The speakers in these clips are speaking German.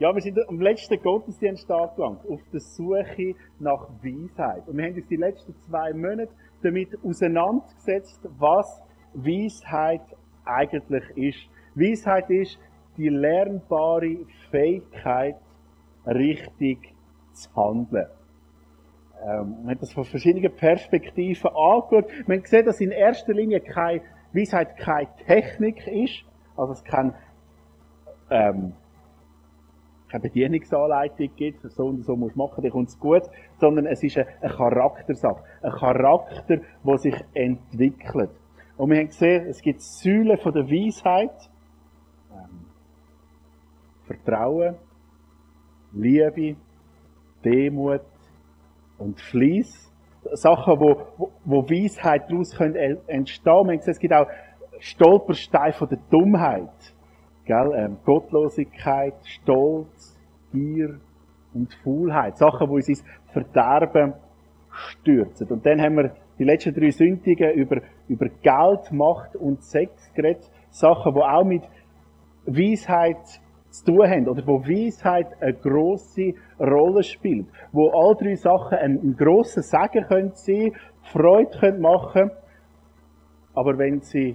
Ja, wir sind am letzten Gottesdienst angelangt, auf der Suche nach Weisheit. Und wir haben uns die letzten zwei Monate damit auseinandergesetzt, was Weisheit eigentlich ist. Weisheit ist die lernbare Fähigkeit, richtig zu handeln. Ähm, wir haben das von verschiedenen Perspektiven angeschaut. Wir haben gesehen, dass in erster Linie keine Weisheit keine Technik ist, also es kann ähm, keine Bedienungsanleitung gibt, so und so musst du machen, dann kommt es gut, sondern es ist eine, Charaktersache. Ein Charakter, der sich entwickelt. Und wir haben gesehen, es gibt Säulen von der Weisheit, ähm, Vertrauen, Liebe, Demut und Fleiss. Sachen, wo, wo, wo Weisheit daraus können entstehen können. Es gibt auch Stolpersteine von der Dummheit. Gell? Ähm, Gottlosigkeit, Stolz, Gier und Faulheit. Sachen, die uns ins Verderben stürzen. Und dann haben wir die letzten drei Sündigen über, über Geld, Macht und Sex geredet. Sachen, die auch mit Weisheit zu tun haben. Oder wo Weisheit eine grosse Rolle spielt. Wo all drei Sachen einen, einen grossen Segen können sein, Freude können machen aber wenn sie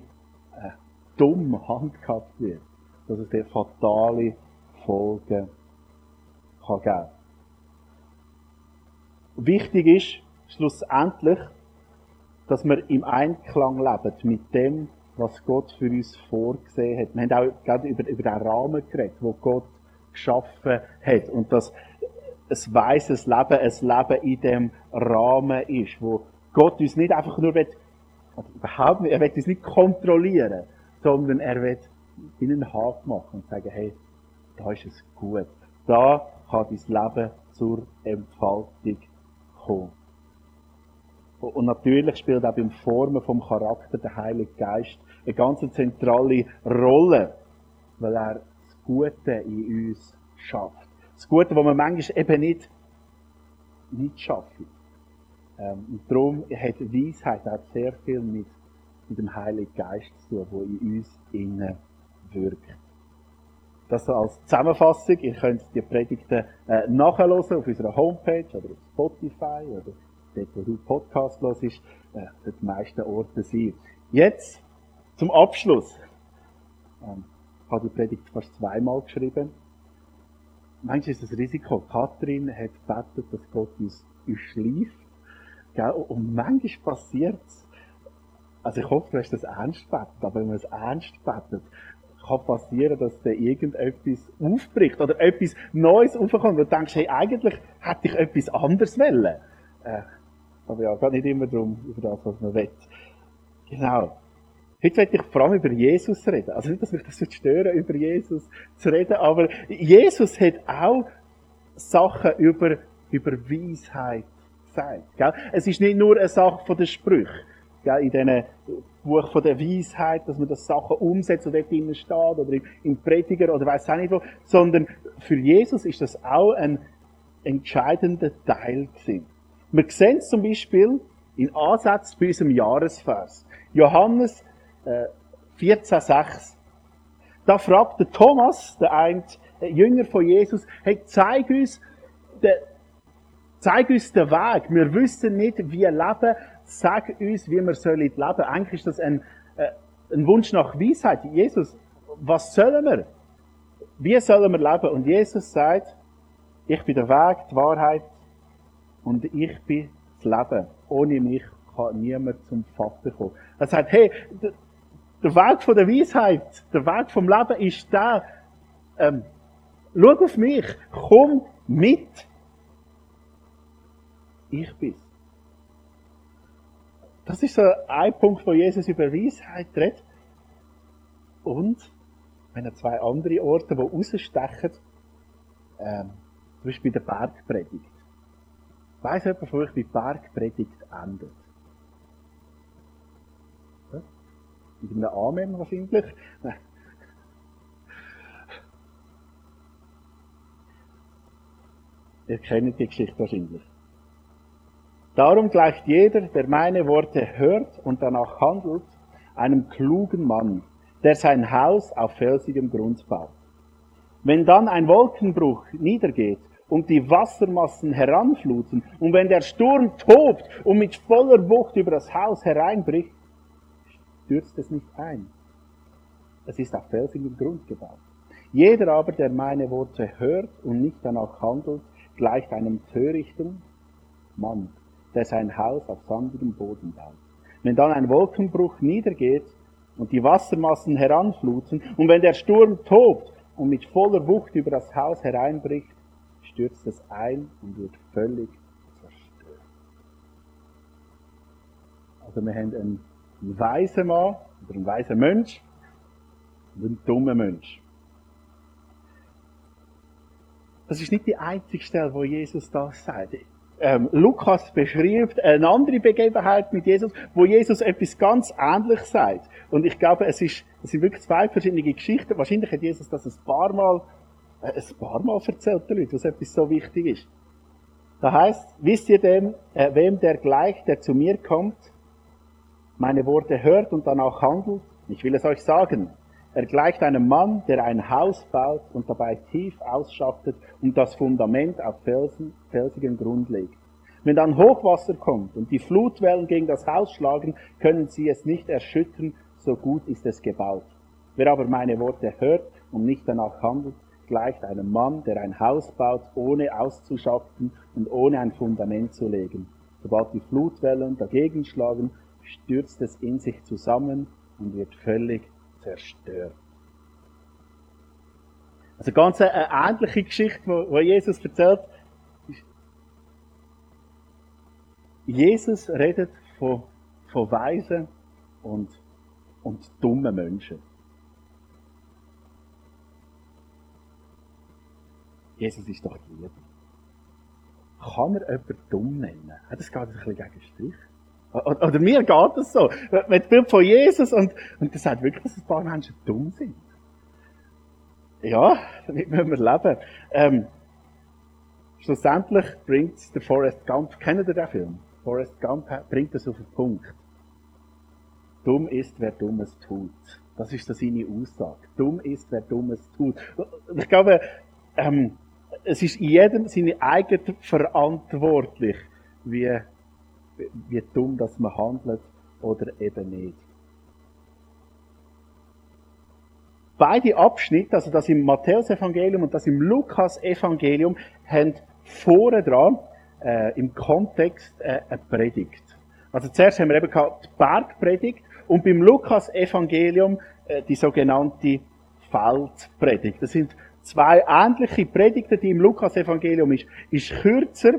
äh, dumm handhabt wird, dass es dir fatale Folgen kann geben Wichtig ist schlussendlich, dass wir im Einklang leben mit dem, was Gott für uns vorgesehen hat. Wir haben auch gerade über, über den Rahmen geredet, wo Gott geschaffen hat. Und dass ein weises Leben ein Leben in dem Rahmen ist, wo Gott uns nicht einfach nur will, überhaupt nicht, er will uns nicht kontrollieren, sondern er will in einen Haken machen und sagen, hey, da ist es gut. Da kann dein Leben zur Entfaltung kommen. Und natürlich spielt auch beim Formen vom Charakter der Heilige Geist eine ganz zentrale Rolle, weil er das Gute in uns schafft. Das Gute, was man manchmal eben nicht, nicht schafft. Ähm, und darum hat Weisheit auch sehr viel mit, mit dem Heiligen Geist zu tun, der in uns innen wirkt. Das so als Zusammenfassung. Ihr könnt die Predigten äh, nachhören auf unserer Homepage oder auf Spotify oder dort, wo du Podcast hörst, äh, die meisten Orte sein. Jetzt zum Abschluss. Ähm, ich habe die Predigt fast zweimal geschrieben. Manchmal ist das Risiko. Kathrin hat gebetet, dass Gott uns, uns schleift. Gell? Und manchmal passiert es, also ich hoffe, du hast das ernst betet, aber wenn man es ernst betet, kann passieren, dass da irgendetwas aufbricht oder etwas Neues aufkommt und du denkst, hey, eigentlich hätte ich etwas anderes wollen. Äh, aber ja, geht nicht immer darum, über das, was man will. Genau. Heute möchte ich vor allem über Jesus reden. Also nicht, dass mich das stören, über Jesus zu reden, aber Jesus hat auch Sachen über, über Weisheit gesagt. Gell? Es ist nicht nur eine Sache von den Sprüchen. Gell? In diesem Buch von der Weisheit, dass man das Sachen umsetzt und dort drinnen steht, oder im Prediger, oder weiß auch nicht wo, sondern für Jesus ist das auch ein entscheidender Teil gewesen. Wir sehen es zum Beispiel in Ansatz bei unserem Jahresvers. Johannes äh, 14,6. Da fragt der Thomas, der ein Jünger von Jesus, hey, zeig uns, den, zeig uns den Weg. Wir wissen nicht, wie leben. Sag uns, wie wir sollen leben. Eigentlich ist das ein, äh, ein Wunsch nach Weisheit. Jesus, was sollen wir? Wie sollen wir leben? Und Jesus sagt, ich bin der Weg, die Wahrheit und ich bin das Leben. Ohne mich kann niemand zum Vater kommen. Er sagt, hey, der Weg von der Weisheit, der Weg vom Leben ist der, ähm, schau auf mich, komm mit. Ich bin's. Das ist so ein Punkt, wo Jesus über Weisheit redet. Und, wenn er zwei andere Orte, die rausstechen, ähm, zum Beispiel bei der Bergpredigt. Weiss jemand von euch, wie die Bergpredigt endet? Mit einem Amen wahrscheinlich. Ihr kennt die Geschichte wahrscheinlich. Darum gleicht jeder, der meine Worte hört und danach handelt, einem klugen Mann, der sein Haus auf felsigem Grund baut. Wenn dann ein Wolkenbruch niedergeht und die Wassermassen heranfluten und wenn der Sturm tobt und mit voller Wucht über das Haus hereinbricht, stürzt es nicht ein. Es ist auf felsigem Grund gebaut. Jeder aber, der meine Worte hört und nicht danach handelt, gleicht einem törichten Mann, der sein Haus auf sandigem Boden baut. Wenn dann ein Wolkenbruch niedergeht und die Wassermassen heranfluten und wenn der Sturm tobt und mit voller Wucht über das Haus hereinbricht, stürzt es ein und wird völlig zerstört. Also wir haben einen weisen Mann oder einen weisen Mensch und einen dummen Mensch. Das ist nicht die einzige Stelle, wo Jesus das sagt. Ähm, Lukas beschreibt eine andere Begebenheit mit Jesus, wo Jesus etwas ganz Ähnliches sagt. Und ich glaube, es, ist, es sind wirklich zwei verschiedene Geschichten. Wahrscheinlich hat Jesus das ein paar Mal, äh, ein paar Mal erzählt, den was etwas so wichtig ist. Da heißt, wisst ihr dem, äh, wem der gleich, der zu mir kommt, meine Worte hört und danach handelt? Ich will es euch sagen. Er gleicht einem Mann, der ein Haus baut und dabei tief ausschachtet und das Fundament auf Felsen, felsigen Grund legt. Wenn dann Hochwasser kommt und die Flutwellen gegen das Haus schlagen, können sie es nicht erschüttern, so gut ist es gebaut. Wer aber meine Worte hört und nicht danach handelt, gleicht einem Mann, der ein Haus baut, ohne auszuschachten und ohne ein Fundament zu legen. Sobald die Flutwellen dagegen schlagen, stürzt es in sich zusammen und wird völlig zerstört. Also ganz eine ähnliche Geschichte, wo, Jesus erzählt. Jesus redet von, von Weisen und, und dummen Menschen. Jesus ist doch die Liebe. Kann er jemanden dumm nennen? Das geht ein bisschen gegen Strich. Oder mir geht es so. Mit Bild von Jesus und, und das sagt wirklich, dass ein paar Menschen dumm sind. Ja, damit müssen wir leben. Ähm, schlussendlich bringt der Forrest Gump, kennt ihr den Film? Forrest Gump bringt das auf den Punkt. Dumm ist, wer Dummes tut. Das ist seine Aussage. Dumm ist, wer Dummes tut. Ich glaube, ähm, es ist jedem seine eigene verantwortlich, wie wie dumm dass man handelt oder eben nicht. Beide Abschnitte, also das im Matthäus-Evangelium und das im Lukas-Evangelium, haben vorne dran äh, im Kontext äh, eine Predigt. Also zuerst haben wir eben gehabt die Bergpredigt und beim Lukas-Evangelium äh, die sogenannte Feldpredigt. Das sind zwei ähnliche Predigten, die im Lukas-Evangelium ist, ist kürzer,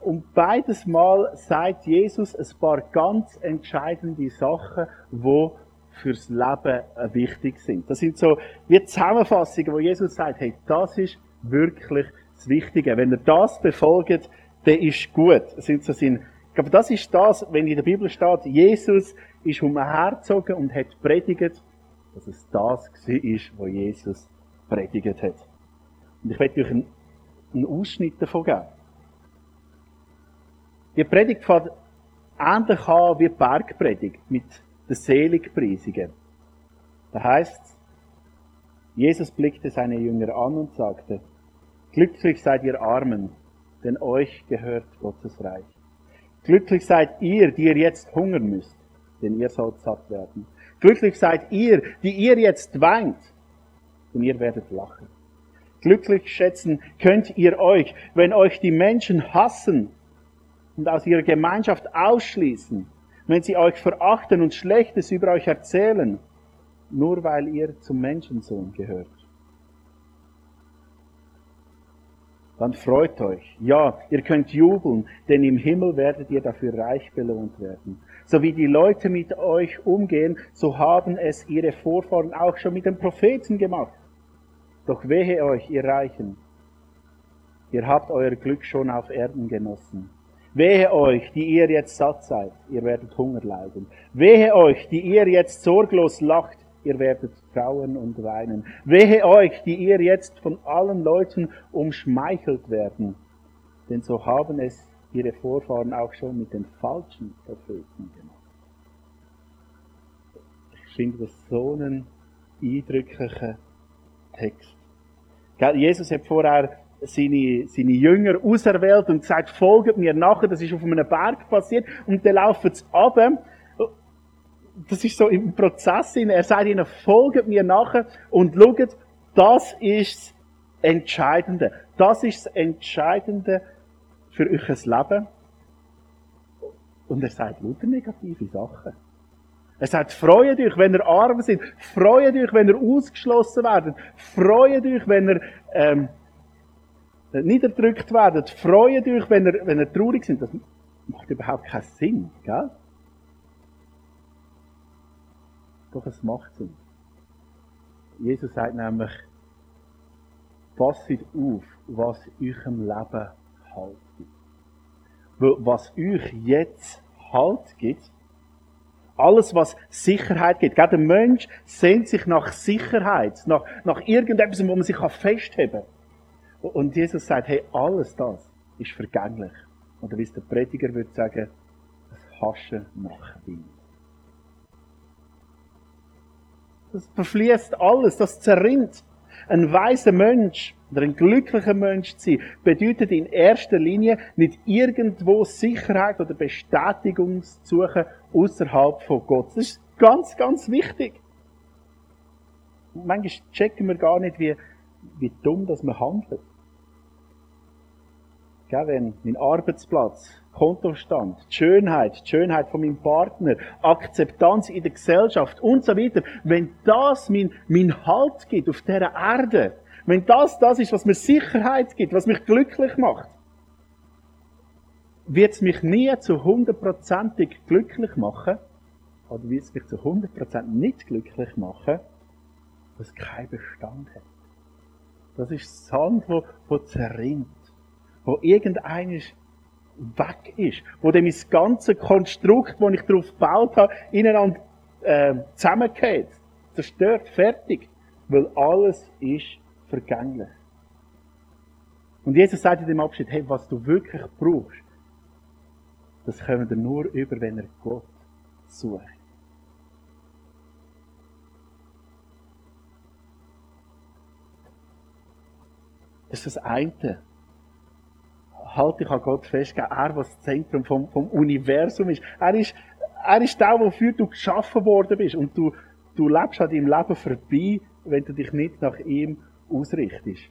und beides Mal sagt Jesus ein paar ganz entscheidende Sachen, wo fürs Leben äh, wichtig sind. Das sind so wie Zusammenfassungen, wo Jesus sagt, hey, das ist wirklich das Wichtige. Wenn ihr das befolgt, dann ist gut. Das sind so sein, ich glaube, das ist das, wenn in der Bibel steht, Jesus ist umhergezogen und hat predigt, dass es das war, wo Jesus predigt hat. Und ich werde euch einen Ausschnitt davon geben. Die Predigt fängt ähnlich an wie die Bergpredigt mit den Seligpreisungen. Da heißt Jesus blickte seine Jünger an und sagte, Glücklich seid ihr Armen, denn euch gehört Gottes Reich. Glücklich seid ihr, die ihr jetzt hungern müsst, denn ihr sollt satt werden. Glücklich seid ihr, die ihr jetzt weint, denn ihr werdet lachen. Glücklich schätzen könnt ihr euch, wenn euch die Menschen hassen und aus ihrer Gemeinschaft ausschließen, wenn sie euch verachten und Schlechtes über euch erzählen, nur weil ihr zum Menschensohn gehört. Dann freut euch. Ja, ihr könnt jubeln, denn im Himmel werdet ihr dafür reich belohnt werden. So wie die Leute mit euch umgehen, so haben es ihre Vorfahren auch schon mit den Propheten gemacht. Doch wehe euch, ihr Reichen. Ihr habt euer Glück schon auf Erden genossen. Wehe euch, die ihr jetzt satt seid, ihr werdet Hunger leiden. Wehe euch, die ihr jetzt sorglos lacht, ihr werdet trauern und weinen. Wehe euch, die ihr jetzt von allen Leuten umschmeichelt werden, denn so haben es ihre Vorfahren auch schon mit den falschen Propheten gemacht. Ich finde das so einen eindrücklichen Text. Jesus hat vorher seine, seine Jünger auserwählt und gesagt, folgt mir nachher. Das ist auf einem Berg passiert. Und dann laufen sie ab. Das ist so im Prozess. Er sagt ihnen, folgt mir nachher und schaut, das ist das Entscheidende. Das ist das Entscheidende für euch Leben. Und er sagt lauter negative Sachen. Er sagt, freut euch, wenn ihr arm seid. Freut euch, wenn ihr ausgeschlossen werdet. Freut euch, wenn ihr ähm, niederdrückt werdet. Freut euch, wenn ihr, wenn ihr traurig seid. Das macht überhaupt keinen Sinn, gell? Doch es macht Sinn. Jesus sagt nämlich, passt auf, was eurem Leben Halt gibt. Weil was euch jetzt Halt gibt, alles, was Sicherheit gibt. Gerade der Mensch sehnt sich nach Sicherheit, nach, nach irgendetwas, wo man sich festheben kann. Und Jesus sagt, hey, alles das ist vergänglich. Oder wie es der Prediger würde sagen, das Haschen nach Wind. Das verfließt alles, das zerrinnt. Ein weiser Mensch oder ein glücklicher Mensch zu sein, bedeutet in erster Linie nicht irgendwo Sicherheit oder Bestätigung zu suchen außerhalb von Gott. Das ist ganz, ganz wichtig. manchmal checken wir gar nicht, wie, wie dumm das man handelt. Gell, wenn mein Arbeitsplatz, Kontostand, die Schönheit, die Schönheit von meinem Partner, Akzeptanz in der Gesellschaft und so weiter, wenn das mein, mein Halt gibt auf dieser Erde, wenn das das ist, was mir Sicherheit gibt, was mich glücklich macht, wird es mich nie zu hundertprozentig glücklich machen, oder wird es mich zu hundertprozentig nicht glücklich machen, was keinen Bestand hat. Das ist Sand, wo, wo zerrinnt, wo irgendeines weg ist, wo dem das ganze Konstrukt, das ich darauf gebaut habe, ineinander äh, zusammengeht, zerstört, fertig, weil alles ist vergänglich. Und Jesus sagt in dem Abschnitt, hey, was du wirklich brauchst, das können wir nur über, wenn er Gott sucht. Das ist das eine. Halt dich an Gott fest, er, was das Zentrum vom, vom Universum ist. Er ist, er ist der, wofür du geschaffen worden bist. Und du, du lebst an deinem Leben vorbei, wenn du dich nicht nach ihm ausrichtest.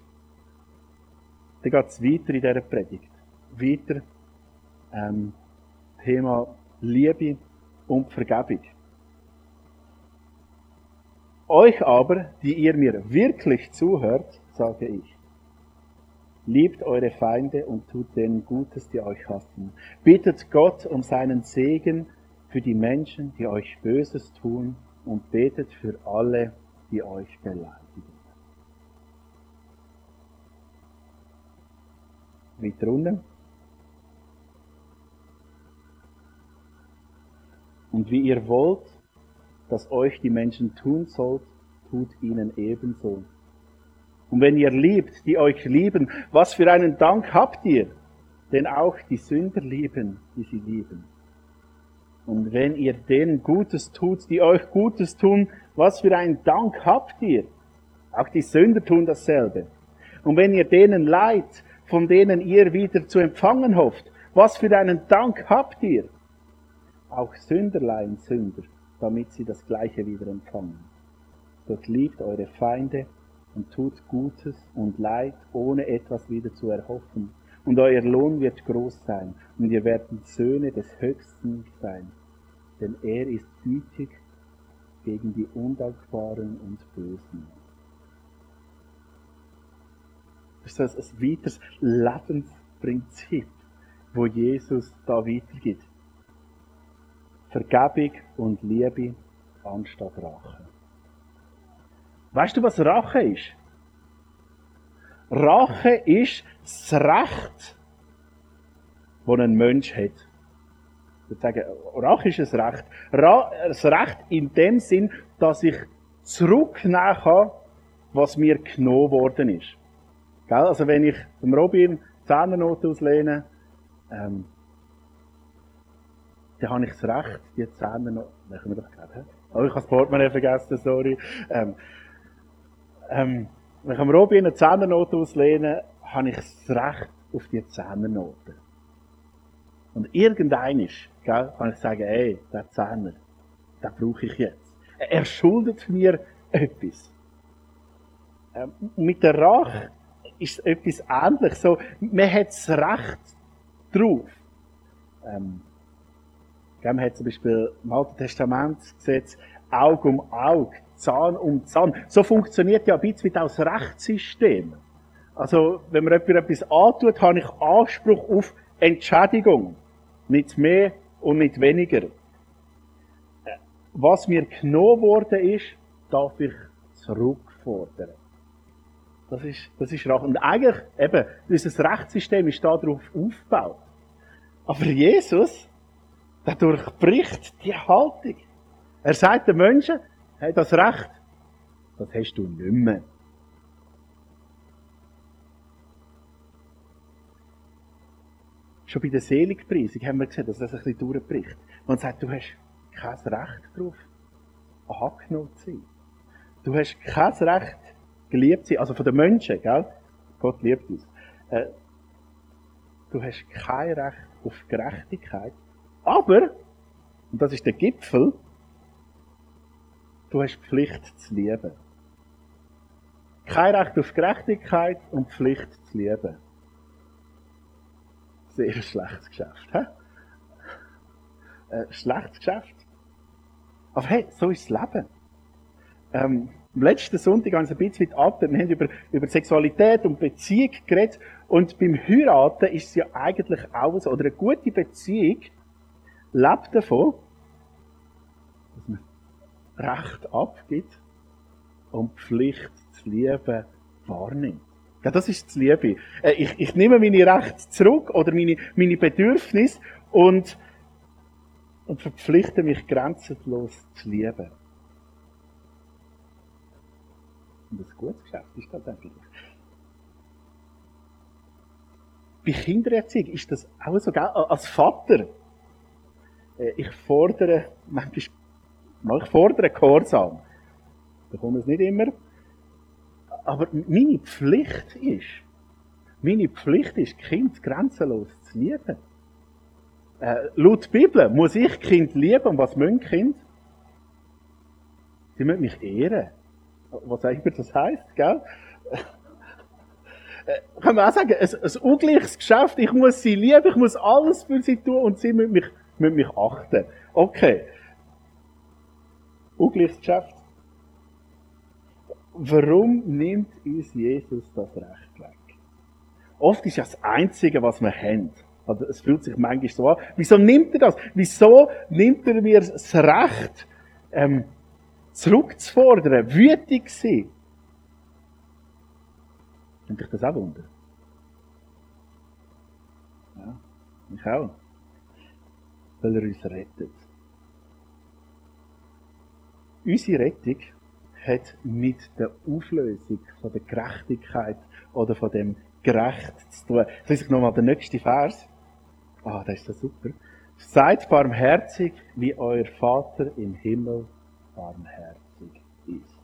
Dann geht es weiter in dieser Predigt. Weiter, ähm, Thema Liebe und Vergebung. Euch aber, die ihr mir wirklich zuhört, sage ich, liebt eure Feinde und tut denen Gutes, die euch hassen. Bittet Gott um seinen Segen für die Menschen, die euch Böses tun und betet für alle, die euch beleidigen. Weiter unten. Und wie ihr wollt, dass euch die Menschen tun sollt, tut ihnen ebenso. Und wenn ihr liebt, die euch lieben, was für einen Dank habt ihr? Denn auch die Sünder lieben, die sie lieben. Und wenn ihr denen Gutes tut, die euch Gutes tun, was für einen Dank habt ihr? Auch die Sünder tun dasselbe. Und wenn ihr denen leid, von denen ihr wieder zu empfangen hofft, was für einen Dank habt ihr? auch Sünderlein Sünder, damit sie das Gleiche wieder empfangen. Dort liebt eure Feinde und tut Gutes und Leid, ohne etwas wieder zu erhoffen. Und euer Lohn wird groß sein, und ihr werdet Söhne des Höchsten sein. Denn er ist gütig gegen die Undankbaren und Bösen. Das ist ein weiteres Lebensprinzip, wo Jesus da weitergibt. Vergebung und Liebe anstatt Rache. Weißt du, was Rache ist? Rache ist das Recht, das ein Mensch hat. Ich würde sagen, Rache ist ein Recht. das Recht in dem Sinn, dass ich zurücknehmen kann, was mir genommen worden ist. Also wenn ich dem Robin Zehnernote auslehne, ähm, dann habe ich das Recht, die das können wir doch gerade, oh, ich habe das Portemonnaie vergessen, sorry, ähm, ähm, wenn ich am Robi eine Zehnernote auslehne, habe ich das Recht auf die Zehnernote. Und irgendeinisch, gell, kann ich sagen, ey, der Zehner, den brauche ich jetzt. Er schuldet mir etwas. Ähm, mit der Rache ist etwas ähnliches. So, man hat das Recht drauf. Ähm, man hat zum Beispiel im Alten Testament Gesetz Auge um Auge, Zahn um Zahn. So funktioniert ja ein bisschen wie das Rechtssystem. Also, wenn man jemand etwas antut, habe ich Anspruch auf Entschädigung. Nicht mehr und nicht weniger. Was mir genommen worden ist, darf ich zurückfordern. Das ist, das ist Rache. Und eigentlich, eben, unser Rechtssystem ist darauf aufgebaut. Aber Jesus, der durchbricht die Haltung. Er sagt den Menschen, hey, das Recht, das hast du nicht mehr. Schon bei der Seligpreisung haben wir gesehen, dass das ein bisschen durchbricht. Man sagt, du hast kein Recht darauf, angenommen zu sein. Du hast kein Recht, geliebt zu sein. Also von den Menschen, gell? Gott liebt uns. Äh, du hast kein Recht auf Gerechtigkeit. Aber, und das ist der Gipfel, du hast Pflicht zu lieben. Kein Recht auf Gerechtigkeit und Pflicht zu lieben. Sehr schlechtes Geschäft. Hä? Äh, schlechtes Geschäft. Aber hey, so ist das Leben. Ähm, am letzten Sonntag haben wir ein bisschen ab, wir haben über, über Sexualität und Beziehung geredet. Und beim Heiraten ist es ja eigentlich auch so. Oder eine gute Beziehung lebt davon, Recht abgibt und Pflicht zu lieben wahrnimmt. Ja, das ist das Liebe. Äh, ich, ich nehme meine Rechte zurück oder meine, meine Bedürfnisse und, und verpflichte mich grenzenlos zu lieben. Und ein gutes Geschäft ist das eigentlich. Bei Kindererziehung ist das auch so, gell? Als Vater, äh, ich fordere, manchmal, ich fordere Gehorsam. Ich bekomme es nicht immer. Aber meine Pflicht ist, meine Pflicht ist, Kind grenzenlos zu lieben. Äh, laut Bibel muss ich Kind lieben. Und was mögen Kind? Sie müssen mich ehren. Was auch immer das heisst, gell? Äh, kann man auch sagen, ein, ein ungleiches Geschäft. Ich muss sie lieben, ich muss alles für sie tun und sie müssen mich, müssen mich achten. Okay. Ungleiches Geschäft warum nimmt uns Jesus das Recht weg? Oft ist ja das Einzige, was wir haben. Also es fühlt sich manchmal so an. Wieso nimmt er das? Wieso nimmt er mir das Recht, ähm, zurückzufordern, wütig zu sein? Nimmt dich das auch wunder? Ja, ich auch. Weil er uns rettet. Unsere Rettung hat mit der Auflösung von der Gerechtigkeit oder von dem Gerecht zu tun. Jetzt lese ich nochmal den nächsten Vers. Ah, das ist so super. Seid barmherzig, wie euer Vater im Himmel barmherzig ist.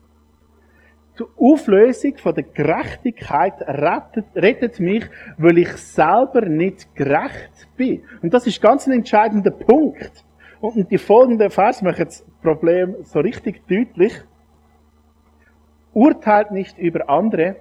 Die Auflösung von der Gerechtigkeit rettet, rettet mich, weil ich selber nicht gerecht bin. Und das ist ganz ein entscheidender Punkt. Und die folgenden Vers machen das Problem so richtig deutlich. Urteilt nicht über andere,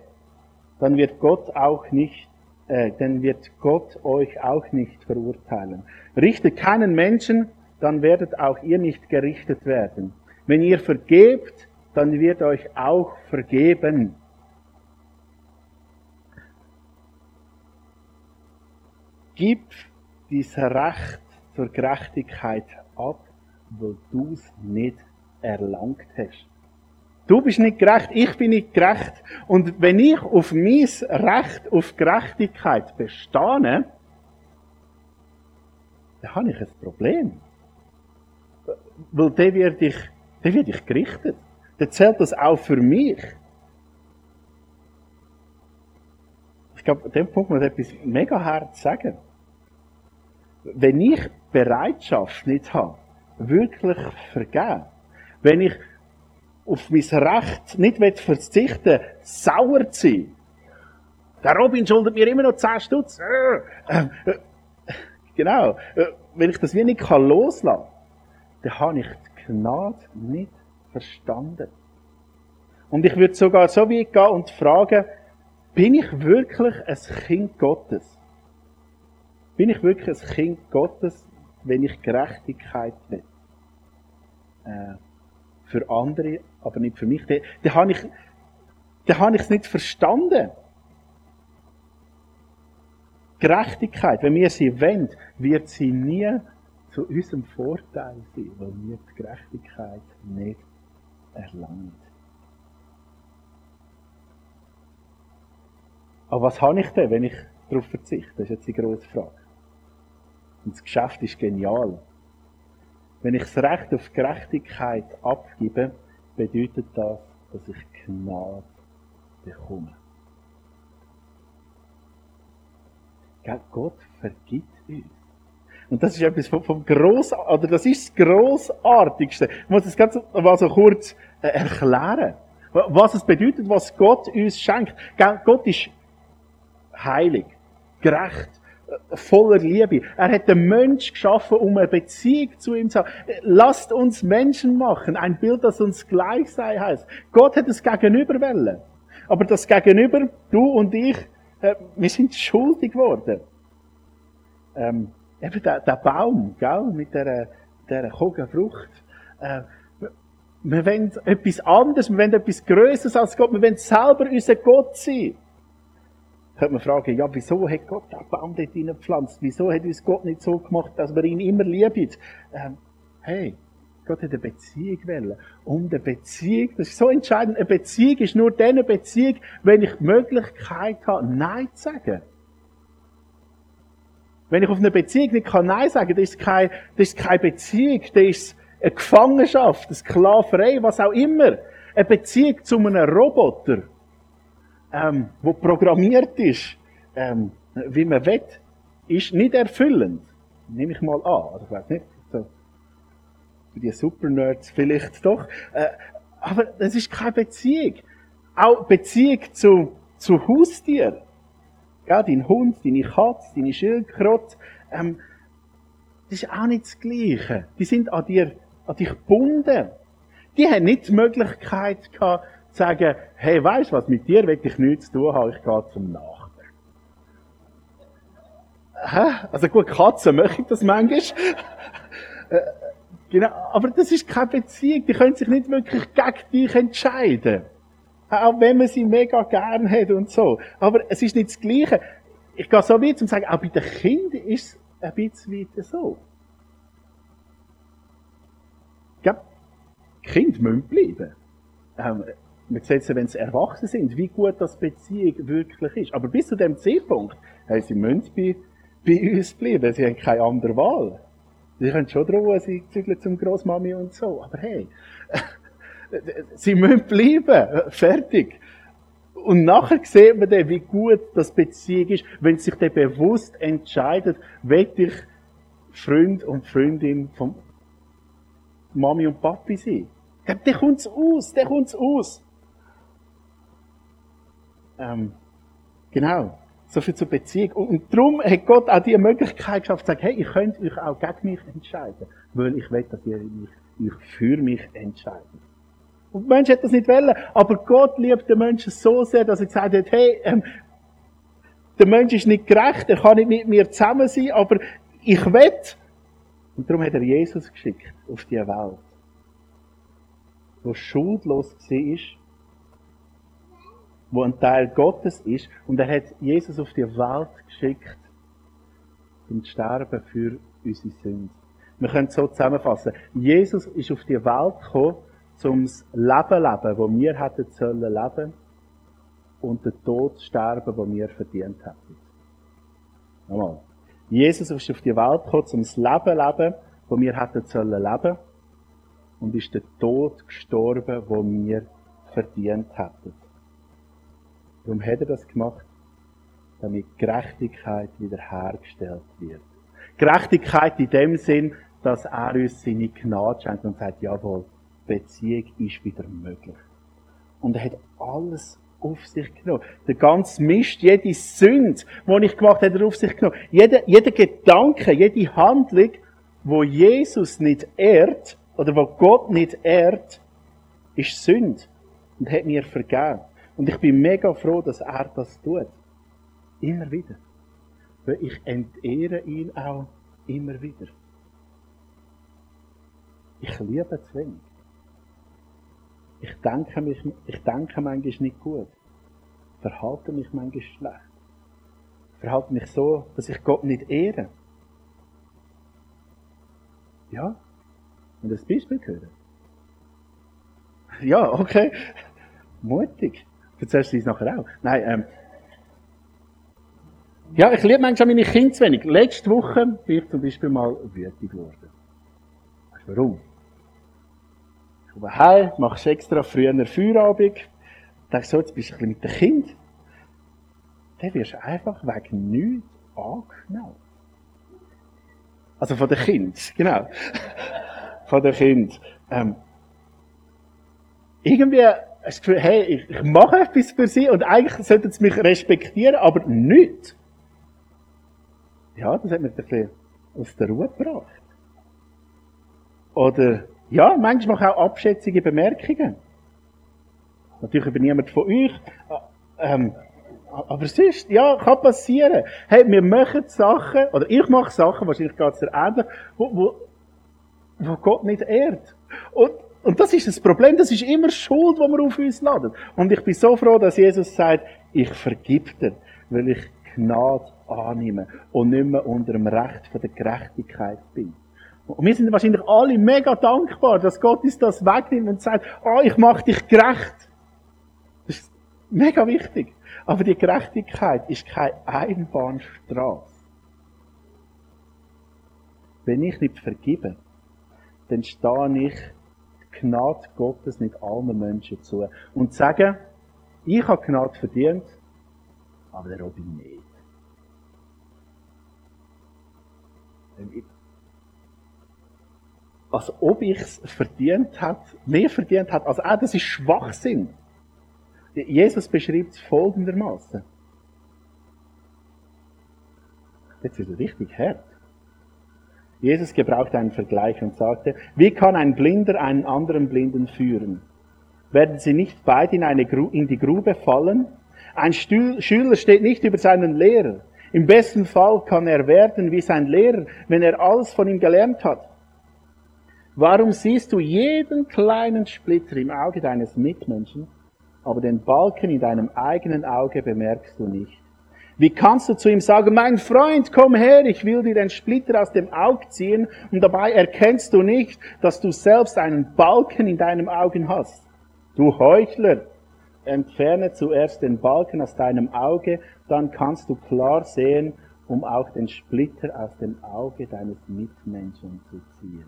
dann wird Gott auch nicht, äh, dann wird Gott euch auch nicht verurteilen. Richtet keinen Menschen, dann werdet auch ihr nicht gerichtet werden. Wenn ihr vergebt, dann wird euch auch vergeben. Gib dieses Recht zur Gerechtigkeit ab, weil du es nicht erlangt hast. Du bist nicht gerecht, ich bin nicht gerecht. Und wenn ich auf mein Recht auf Gerechtigkeit bestehe, dann habe ich ein Problem. Weil dann werde ich, dann werde ich gerichtet. Dann zählt das auch für mich. Ich glaube, an dem Punkt muss etwas mega hart sagen. Wenn ich Bereitschaft nicht habe, wirklich vergeben, wenn ich auf mein Recht nicht verzichten sauer zu sein. Der Robin schuldet mir immer noch 10 Stutz. Äh, äh, genau. Äh, wenn ich das wie nicht loslassen kann, dann habe ich die Gnade nicht verstanden. Und ich würde sogar so weit gehen und fragen, bin ich wirklich ein Kind Gottes? Bin ich wirklich ein Kind Gottes, wenn ich Gerechtigkeit will? Äh, für andere, aber nicht für mich. Dann, dann habe ich, dann habe ich es nicht verstanden. Gerechtigkeit, wenn wir sie wollen, wird sie nie zu unserem Vorteil sein, weil wir die Gerechtigkeit nicht erlangen. Aber was habe ich denn, wenn ich darauf verzichte? Das ist jetzt die große Frage. Und das Geschäft ist genial. Wenn ich das Recht auf Gerechtigkeit abgebe, bedeutet das, dass ich Gnade bekomme. Gott vergibt uns. Und das ist etwas vom, vom Gross, oder das ist das Grossartigste. Ich muss das Ganze mal so kurz äh, erklären. Was es bedeutet, was Gott uns schenkt. Gott ist heilig, gerecht, voller Liebe. Er hat den Mensch geschaffen, um eine Beziehung zu ihm zu haben. Lasst uns Menschen machen. Ein Bild, das uns gleich sei, heißt. Gott hat es Gegenüber wollen. Aber das Gegenüber, du und ich, äh, wir sind schuldig geworden. Ähm, eben der, der Baum, gell, mit der, der Frucht. Äh, wir wollen etwas anderes, wir wollen etwas Größeres als Gott, wir wollen selber unser Gott sein. Könnte man fragen, ja, wieso hat Gott den Baum dort hineingepflanzt? Wieso hat uns Gott nicht so gemacht, dass wir ihn immer lieben? Ähm, hey, Gott hat eine Beziehung wollen. Und eine Beziehung, das ist so entscheidend, eine Beziehung ist nur dann eine Beziehung, wenn ich die Möglichkeit habe, Nein zu sagen. Wenn ich auf eine Beziehung nicht kann Nein sagen, kann, ist keine, das ist keine Beziehung, das ist eine Gefangenschaft, eine Sklaverei, was auch immer. Eine Beziehung zu einem Roboter, ähm, wo programmiert ist, ähm, wie man will, ist nicht erfüllend. Nehme ich mal an. Ich weiß nicht, so, für die Supernerds vielleicht doch. Äh, aber das ist keine Beziehung. Auch Beziehung zu, zu Haustieren. Ja, dein Hund, deine Katze, deine Schildkröte, ähm, das ist auch nicht das Gleiche. Die sind an dir, an dich gebunden. Die haben nicht die Möglichkeit gehabt, sagen, hey, weißt du was, mit dir will ich nichts zu tun haben, ich gehe zum Nachbarn. Hä? Also gut, Katzen möchten das manchmal. Äh, genau, aber das ist keine Beziehung, die können sich nicht wirklich gegen dich entscheiden. Auch wenn man sie mega gern hat und so. Aber es ist nicht das Gleiche. Ich gehe so weit, um zu sagen, auch bei den Kindern ist es ein bisschen weiter so. Ja, Kinder müssen bleiben. Ähm, sieht ja, wenn sie erwachsen sind, wie gut das Beziehung wirklich ist. Aber bis zu dem Zeitpunkt, hey, sie müssen bei, bei uns bleiben. Sie haben keine andere Wahl. Sie können schon drohen, sie zügeln zum Großmami und so. Aber hey, sie müssen bleiben. Fertig. Und nachher sieht man dann, wie gut das Beziehung ist, wenn sich dann bewusst entscheidet, will ich Freund und Freundin von Mami und Papi sein. Der kommt's aus, der kommt's aus. Ähm, genau. So viel zur Beziehung. Und, und darum hat Gott auch die Möglichkeit geschafft, zu sagen, hey, ihr könnt euch auch gegen mich entscheiden. Weil ich will, dass ihr euch für mich entscheidet. Und der Mensch hat das nicht wollen. Aber Gott liebt den Menschen so sehr, dass er gesagt hat, hey, ähm, der Mensch ist nicht gerecht, er kann nicht mit mir zusammen sein, aber ich will. Und darum hat er Jesus geschickt auf die Welt. Wo schuldlos war, wo ein Teil Gottes ist. Und er hat Jesus auf die Welt geschickt, um zu sterben für unsere Sünden. Wir können es so zusammenfassen. Jesus ist auf die Welt gekommen, um das Leben zu leben, das wir hätten sollen leben und den Tod zu sterben, den wir verdient hätten. Nochmal. Jesus ist auf die Welt gekommen, um das Leben zu leben, das wir hätten sollen leben und ist den Tod gestorben, den wir verdient hätten. Warum hat er das gemacht? Damit Gerechtigkeit wiederhergestellt wird. Gerechtigkeit in dem Sinn, dass er uns seine Gnade schenkt und sagt, jawohl, Beziehung ist wieder möglich. Und er hat alles auf sich genommen. Der ganze Mist, jede Sünde, die ich gemacht habe, hat er auf sich genommen. Jeder, jeder Gedanke, jede Handlung, wo Jesus nicht ehrt, oder wo Gott nicht ehrt, ist Sünde. Und hat mir vergeben. Und ich bin mega froh, dass er das tut. Immer wieder. Weil ich entehre ihn auch immer wieder. Ich liebe zu wenig. Ich denke, mich, ich denke manchmal nicht gut. Verhalte mich manchmal schlecht. Verhalte mich so, dass ich Gott nicht ehre. Ja? Und das Beispiel hören? Ja, okay. Mutig. Erzählst du es nachher auch? Nein, ähm. Ja, ich liebe manchmal meine Kinder zu wenig. Letzte Woche bin ich zum Beispiel mal wütig geworden. Weißt du warum? Ich komme heim, machst extra früher Feierabend. Denkst so, jetzt bist du ein bisschen mit dem Kind. Dann wirst du einfach wegen nichts angenommen. Also von den Kind, genau. von den Kind. Ähm, irgendwie das Gefühl, hey, ich, mache etwas für sie und eigentlich sollten sie mich respektieren, aber nicht. Ja, das hat mich ein aus der Ruhe gebracht. Oder, ja, manchmal mache ich auch abschätzige Bemerkungen. Natürlich über niemand von euch. Ähm, aber sonst, ja, kann passieren. Hey, wir machen Sachen, oder ich mache Sachen, wahrscheinlich geht es dir ähnlich, wo, wo, wo Gott nicht ehrt. Und und das ist das Problem, das ist immer Schuld, die wir auf uns laden. Und ich bin so froh, dass Jesus sagt, ich vergib dir, weil ich Gnade annehme und nicht mehr unter dem Recht von der Gerechtigkeit bin. Und wir sind wahrscheinlich alle mega dankbar, dass Gott uns das wegnimmt und sagt, ah, oh, ich mache dich gerecht. Das ist mega wichtig. Aber die Gerechtigkeit ist keine Einbahnstraße. Wenn ich nicht vergebe, dann stehe ich Gnade Gottes nicht allen Menschen zu. Und sagen, ich habe Gnade verdient, aber der Robin nicht. Als ob ich es verdient hat, mehr verdient hat als er, das ist Schwachsinn. Jesus beschreibt es folgendermaßen. Jetzt ist es richtig hart. Jesus gebrauchte einen Vergleich und sagte, wie kann ein Blinder einen anderen Blinden führen? Werden sie nicht beide in, eine Gru in die Grube fallen? Ein Stühl Schüler steht nicht über seinen Lehrer. Im besten Fall kann er werden wie sein Lehrer, wenn er alles von ihm gelernt hat. Warum siehst du jeden kleinen Splitter im Auge deines Mitmenschen, aber den Balken in deinem eigenen Auge bemerkst du nicht? Wie kannst du zu ihm sagen, mein Freund, komm her, ich will dir den Splitter aus dem Auge ziehen und dabei erkennst du nicht, dass du selbst einen Balken in deinem Augen hast. Du Heuchler, entferne zuerst den Balken aus deinem Auge, dann kannst du klar sehen, um auch den Splitter aus dem Auge deines Mitmenschen zu ziehen.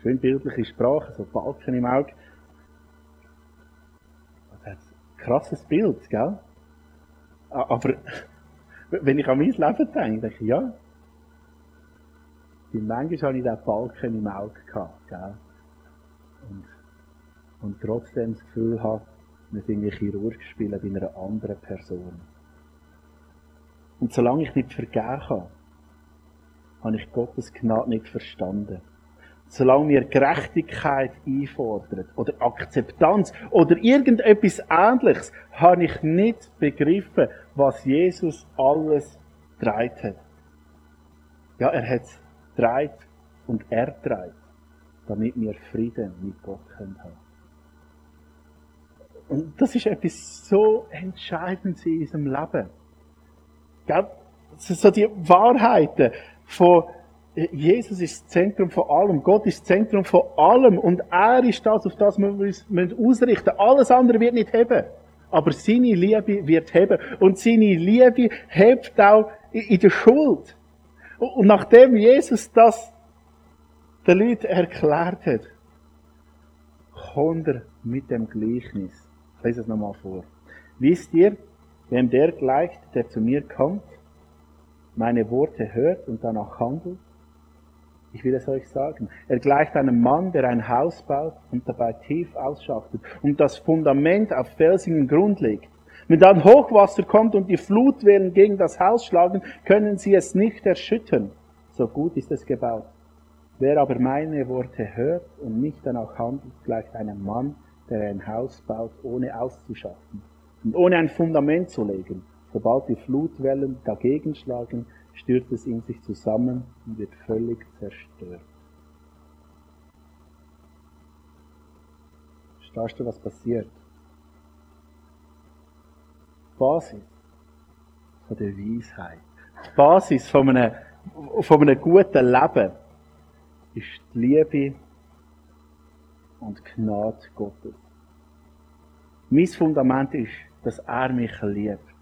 Schön bildliche Sprache, so Balken im Auge krasses Bild, gell? Aber wenn ich an mein Leben denke, denke ich, ja, die manchmal habe ich diesen Balken im Auge gehabt, gell? Und, und trotzdem das Gefühl habe, wir sind ein Chirurg spielen bei einer anderen Person. Und solange ich nicht vergeben kann, habe ich Gottes Gnade nicht verstanden solange wir Gerechtigkeit einfordern oder Akzeptanz oder irgendetwas Ähnliches, habe ich nicht begriffen, was Jesus alles dreit hat. Ja, er hat es dreit und er dreit, damit wir Frieden mit Gott haben können. Und das ist etwas so Entscheidendes in unserem Leben. Gell? So die Wahrheiten von Jesus ist das Zentrum von allem. Gott ist das Zentrum von allem. Und er ist das, auf das wir uns ausrichten müssen. Alles andere wird nicht heben. Aber seine Liebe wird heben. Und seine Liebe hebt auch in der Schuld. Und nachdem Jesus das den Leuten erklärt hat, kommt er mit dem Gleichnis. Ich lese es nochmal vor. Wisst ihr, wem der gleicht, der zu mir kommt, meine Worte hört und danach handelt? Ich will es euch sagen. Er gleicht einem Mann, der ein Haus baut und dabei tief ausschachtet und das Fundament auf felsigen Grund legt. Wenn dann Hochwasser kommt und die Flutwellen gegen das Haus schlagen, können sie es nicht erschüttern. So gut ist es gebaut. Wer aber meine Worte hört und nicht danach handelt, gleicht einem Mann, der ein Haus baut, ohne auszuschaffen und ohne ein Fundament zu legen. Sobald die Flutwellen dagegen schlagen, stürzt es in sich zusammen und wird völlig zerstört. Verstehst du, was passiert? Die Basis von der Weisheit, die Basis von einem, von einem guten Leben ist die Liebe und Gnade Gottes. Mein Fundament ist, dass er mich liebt.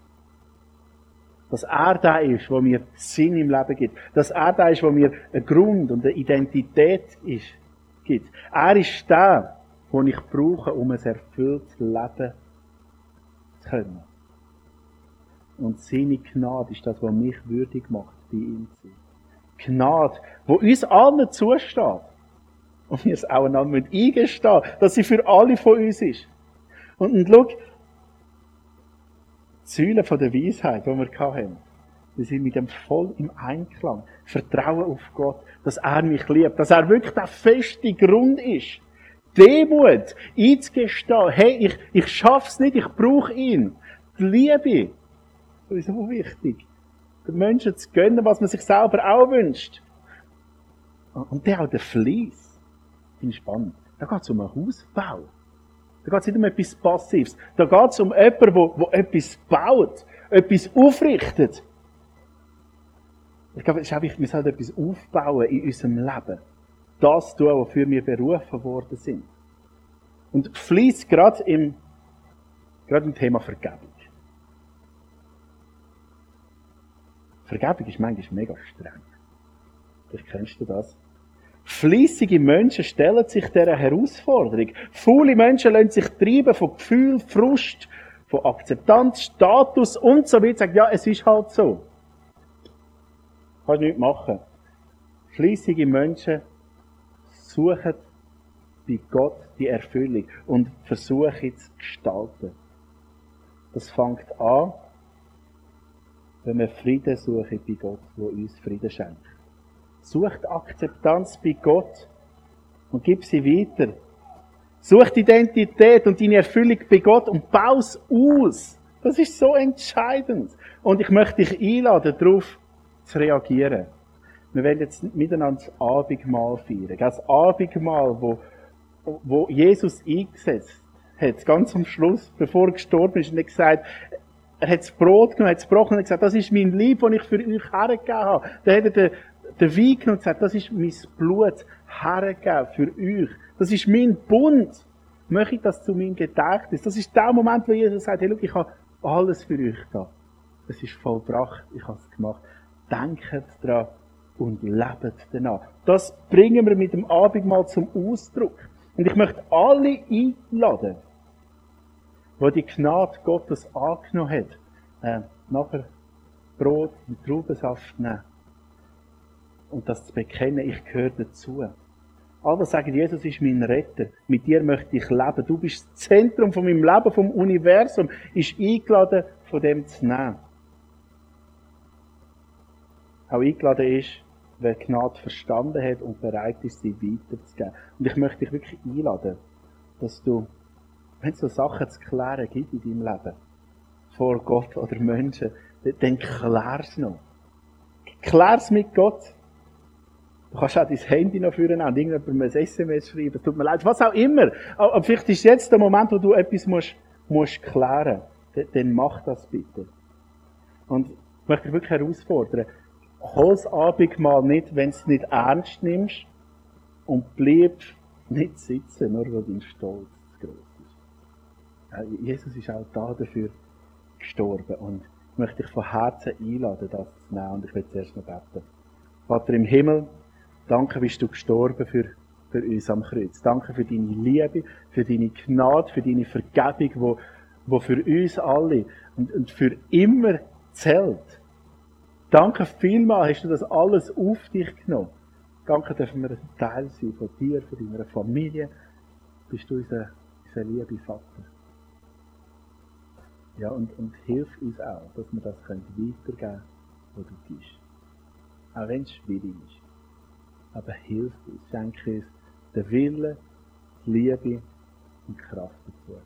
Dass er da ist, wo mir Sinn im Leben gibt. Dass er da ist, wo mir ein Grund und eine Identität ist, gibt. Er ist da, wo ich brauche, um ein erfülltes Leben zu können. Und seine Gnade ist das, was mich würdig macht, bei ihm zu sein. Gnade, wo uns allen zusteht. Und wir es auch einander eingestehen, dass sie für alle von uns ist. Und, und schau, Säulen von der Weisheit, die wir hatten, wir sind mit dem voll im Einklang. Vertrauen auf Gott, dass er mich liebt, dass er wirklich der feste Grund ist. Demut, einzugestehen, hey, ich, ich schaff's nicht, ich brauche ihn. Die Liebe, das ist so wichtig. Den Menschen zu gönnen, was man sich selber auch wünscht. Und der auch der Fleiss. Finde ich spannend. Da geht es um einen Hausbau. Da geht es nicht um etwas Passives. Da geht es um jemanden, der etwas baut, etwas aufrichtet. Ich glaube, es ist einfach, wir sollten etwas aufbauen in unserem Leben. Das tun, wofür wir berufen worden sind. Und fließt gerade im, gerade im Thema Vergebung. Vergebung ist manchmal mega streng. Vielleicht kennst du das. Fließige Menschen stellen sich dieser Herausforderung. Faule Menschen lassen sich treiben von Gefühl, Frust, von Akzeptanz, Status und so weiter. Sagen, ja, es ist halt so. Kannst nichts machen. Fließige Menschen suchen bei Gott die Erfüllung und versuchen zu gestalten. Das fängt an, wenn wir Frieden suchen bei Gott, wo uns Frieden schenkt. Sucht Akzeptanz bei Gott und gib sie weiter. Sucht Identität und deine Erfüllung bei Gott und baus aus. Das ist so entscheidend. Und ich möchte dich einladen, darauf zu reagieren. Wir werden jetzt miteinander das Abendmahl feiern. Das Abendmahl, wo, wo Jesus eingesetzt hat, ganz am Schluss, bevor er gestorben ist, und er gesagt, er hat das Brot genommen, hat es gebrochen und gesagt, das ist mein Lieb, das ich für euch hergegeben habe. Dann hat er den, den Wein genommen und gesagt, das ist mein Blut hergegeben für euch. Das ist mein Bund. Möchte ich das zu meinem Gedächtnis. Das ist der Moment, wo Jesus sagt, hey, schau, ich habe alles für euch da. Es ist vollbracht, ich habe es gemacht. Denkt dran und lebt danach. Das bringen wir mit dem Abendmahl zum Ausdruck. Und ich möchte alle einladen, wo die Gnade Gottes angenommen hat, äh, nachher Brot und Traubensaft nehmen und das zu bekennen, ich gehöre dazu. Alle sagen, Jesus ist mein Retter. Mit dir möchte ich leben. Du bist das Zentrum von meinem Leben, vom Universum. Ist eingeladen, von dem zu nehmen. Auch eingeladen ist, wer Gnade verstanden hat und bereit ist, sie weiterzugeben. Und ich möchte dich wirklich einladen, dass du wenn es so Sachen zu klären gibt in deinem Leben, vor Gott oder Menschen, dann klär's noch. Klär's mit Gott. Du kannst auch dein Handy noch führen und irgendjemandem ein SMS schreiben. Tut mir leid, was auch immer. Aber vielleicht ist jetzt der Moment, wo du etwas musst, musst klären. Dann mach das bitte. Und ich möchte dich wirklich herausfordern. Hol's Abendmahl nicht, wenn du es nicht ernst nimmst. Und bleib nicht sitzen, nur weil dein Stolz zu groß Jesus ist auch da dafür gestorben. Und ich möchte dich von Herzen einladen, das zu nehmen. Und ich will zuerst noch beten. Vater im Himmel, Danke bist du gestorben für, für uns am Kreuz. Danke für deine Liebe, für deine Gnade, für deine Vergebung, wo, wo für uns alle und, und für immer zählt. Danke vielmal, hast du das alles auf dich genommen. Danke dürfen wir ein Teil sein von dir, von deiner Familie. Bist du unser, unser lieber Vater. Ja, und, und hilf uns auch, dass wir das weitergeben können, was du bist. Auch wenn es schwierig ist aber hilf uns, schenke uns den Willen, die Liebe und die Kraft dazu.